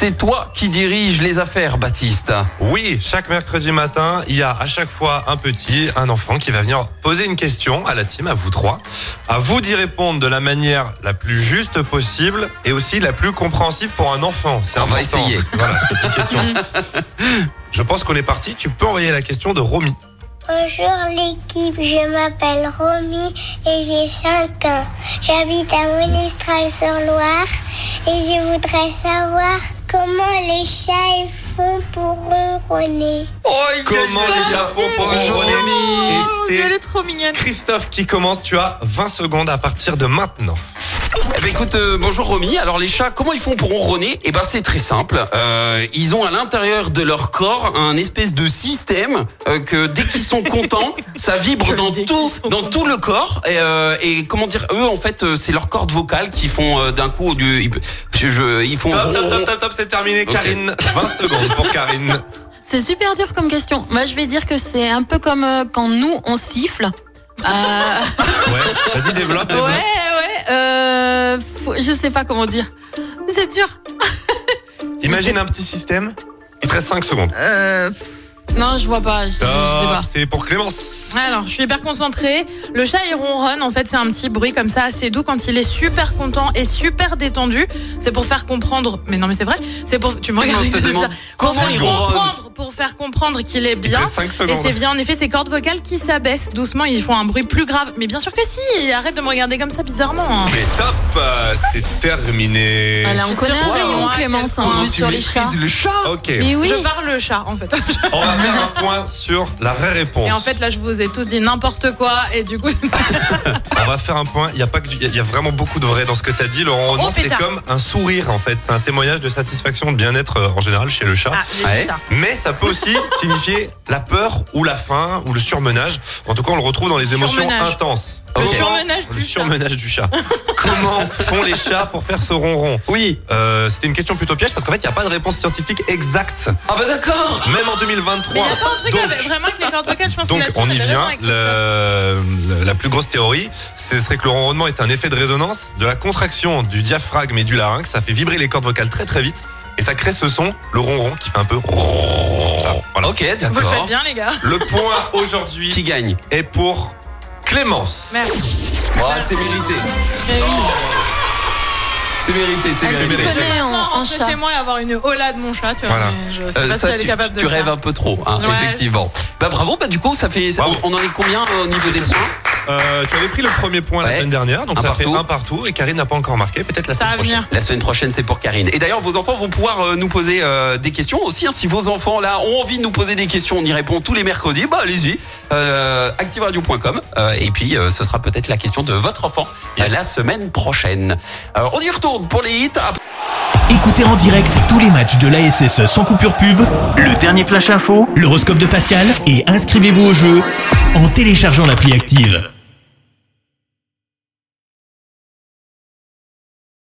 c'est toi qui diriges les affaires, Baptiste. Oui, chaque mercredi matin, il y a à chaque fois un petit, un enfant qui va venir poser une question à la team, à vous trois. À vous d'y répondre de la manière la plus juste possible et aussi la plus compréhensive pour un enfant. C'est On va essayer. Voilà, c'est une question. Je pense qu'on est parti. Tu peux envoyer la question de Romy. Bonjour l'équipe, je m'appelle Romy et j'ai 5 ans. J'habite à Monestral-sur-Loire et je voudrais savoir comment les chats ils font pour ronronner. Comment les chats font pour ronronner Et c'est Elle est trop mignonne. Christophe qui commence. Tu as 20 secondes à partir de maintenant. Eh ben écoute, euh, bonjour Romy. Alors les chats, comment ils font pour ronronner? Eh ben c'est très simple. Euh, ils ont à l'intérieur de leur corps un espèce de système euh, que dès qu'ils sont contents, ça vibre dans tout, dans tout le corps. Et, euh, et comment dire, eux en fait, euh, c'est leurs cordes vocales qui font euh, d'un coup du, ils, je- je- ils font. Top, top, top, top, top, c'est terminé. Ok. Karine, 20 secondes pour Karine. C'est super dur comme question. Moi, je vais dire que c'est un peu comme euh, quand nous, on siffle. Euh, Ouais, vas-y, développe. ouais, développe. ouais. Euh, faut- je sais pas comment dire. C'est dur. Imagine un petit système. Il te reste 5 secondes. Euh, non, je vois pas. Je, je sais pas. C'est pour Clémence. Alors, je suis hyper concentrée. Le chat, il ronronne. En fait, c'est un petit bruit comme ça, assez doux quand il est super content et super détendu. C'est pour faire comprendre. Mais non, mais c'est vrai. C'est pour. Tu me regardes. on demande bizarres. Pour comment faire il comprendre, pour faire comprendre qu'il est bien. reste 5 Et c'est bien, en effet, ces cordes vocales qui s'abaissent doucement. Ils font un bruit plus grave. Mais bien sûr que si. Arrête de me regarder comme ça bizarrement. hein. Mais top, euh, c'est terminé. Voilà, on suis connaît un rayon, Clémence, en comment plus sur les chats. le chat Ok. Mais oui. Je parle le chat, en fait. On va faire un point sur la vraie réponse. Et en fait, là, je vous tous dit n'importe quoi. Et du coup, On va faire un point. Il y a pas que du- y a vraiment beaucoup de vrai dans ce que tu as dit. Ronronnement, Oh, c'est comme un sourire en fait. C'est un témoignage de satisfaction, de bien-être euh, en général chez le chat. ah, Ouais. ça. Mais ça peut aussi signifier la peur ou la faim ou le surmenage. En tout cas, on le retrouve dans les émotions Surmenage. intenses. Le Comment- surmenage le du chat. surmenage du chat. Comment font les chats pour faire ce ronron? Oui. Euh, C'était une question plutôt piège parce qu'en fait, il n'y a pas de réponse scientifique exacte, Ah bah d'accord. même en 2023. Mais il n'y a pas un truc Donc- avec, vraiment avec les cordes vocales, je pense Donc que on y vient. Le- le- la plus grosse théorie, ce serait que le ronronnement est un effet de résonance de la contraction du diaphragme et du larynx. Ça fait vibrer les cordes vocales très très vite et ça crée ce son, le ronron, qui fait un peu ça. Voilà. Ok, Vous le d'accord. faites bien, les gars. Le point aujourd'hui Qui gagne est pour Clémence. Merci. C'est mérité. C'est mérité, c'est Elle s'y mérité. mérité. connaît en, en rentrer chat. chez moi et avoir une hola de mon chat, tu vois. Voilà. mais je sais Euh, pas si ça, elle est tu, capable de tu le rêves faire. un peu trop, hein, Ouais, effectivement. Bah bravo, bah du coup ça fait, ça- Bravo. on en est combien euh, au niveau des points Euh, tu avais pris le premier point la semaine dernière, donc Un ça partout. fait un partout et Karine n'a pas encore marqué. Peut-être la Ça semaine va prochaine. venir. La semaine prochaine c'est pour Karine. Et d'ailleurs vos enfants vont pouvoir euh, nous poser euh, des questions aussi. hein. si vos enfants là ont envie de nous poser des questions, on y répond tous les mercredis. Bah allez-y, euh, activeradio.com euh, et puis euh, ce sera peut-être la question de votre enfant Yes. la semaine prochaine. On y retourne pour les hits. Après- Écoutez en direct tous les matchs de l'ASSE sans coupure pub, le dernier flash info, l'horoscope de Pascal et inscrivez-vous au jeu en téléchargeant l'appli active.